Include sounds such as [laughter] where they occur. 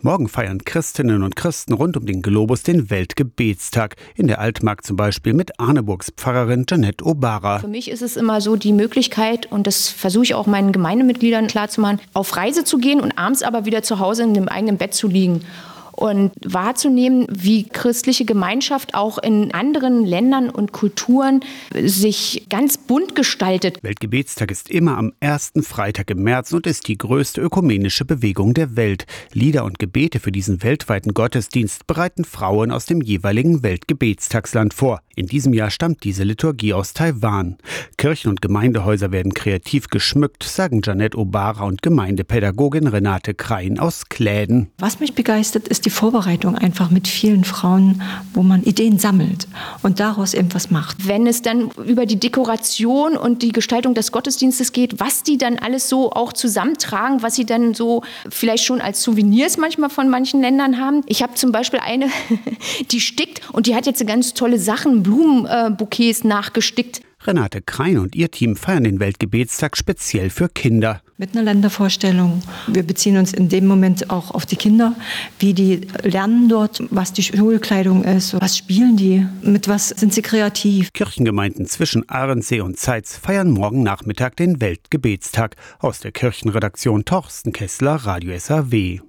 Morgen feiern Christinnen und Christen rund um den Globus den Weltgebetstag. In der Altmark zum Beispiel mit Arneburgs Pfarrerin Janette Obara. Für mich ist es immer so die Möglichkeit, und das versuche ich auch meinen Gemeindemitgliedern klarzumachen, auf Reise zu gehen und abends aber wieder zu Hause in dem eigenen Bett zu liegen und wahrzunehmen, wie christliche Gemeinschaft auch in anderen Ländern und Kulturen sich ganz bunt gestaltet. Weltgebetstag ist immer am ersten Freitag im März und ist die größte ökumenische Bewegung der Welt. Lieder und Gebete für diesen weltweiten Gottesdienst bereiten Frauen aus dem jeweiligen Weltgebetstagsland vor. In diesem Jahr stammt diese Liturgie aus Taiwan. Kirchen und Gemeindehäuser werden kreativ geschmückt, sagen Janette Obara und Gemeindepädagogin Renate Krein aus Kläden. Was mich begeistert, ist die Vorbereitung einfach mit vielen Frauen, wo man Ideen sammelt und daraus irgendwas macht. Wenn es dann über die Dekoration und die Gestaltung des Gottesdienstes geht, was die dann alles so auch zusammentragen, was sie dann so vielleicht schon als Souvenirs manchmal von manchen Ländern haben. Ich habe zum Beispiel eine, [laughs] die stickt und die hat jetzt ganz tolle Sachen, Blumenbouquets nachgestickt. Renate Krein und ihr Team feiern den Weltgebetstag speziell für Kinder. Mit einer Ländervorstellung. Wir beziehen uns in dem Moment auch auf die Kinder, wie die lernen dort, was die Schulkleidung ist, was spielen die, mit was sind sie kreativ. Kirchengemeinden zwischen Ahrensee und Zeitz feiern morgen Nachmittag den Weltgebetstag. Aus der Kirchenredaktion Torsten Kessler, Radio SAW.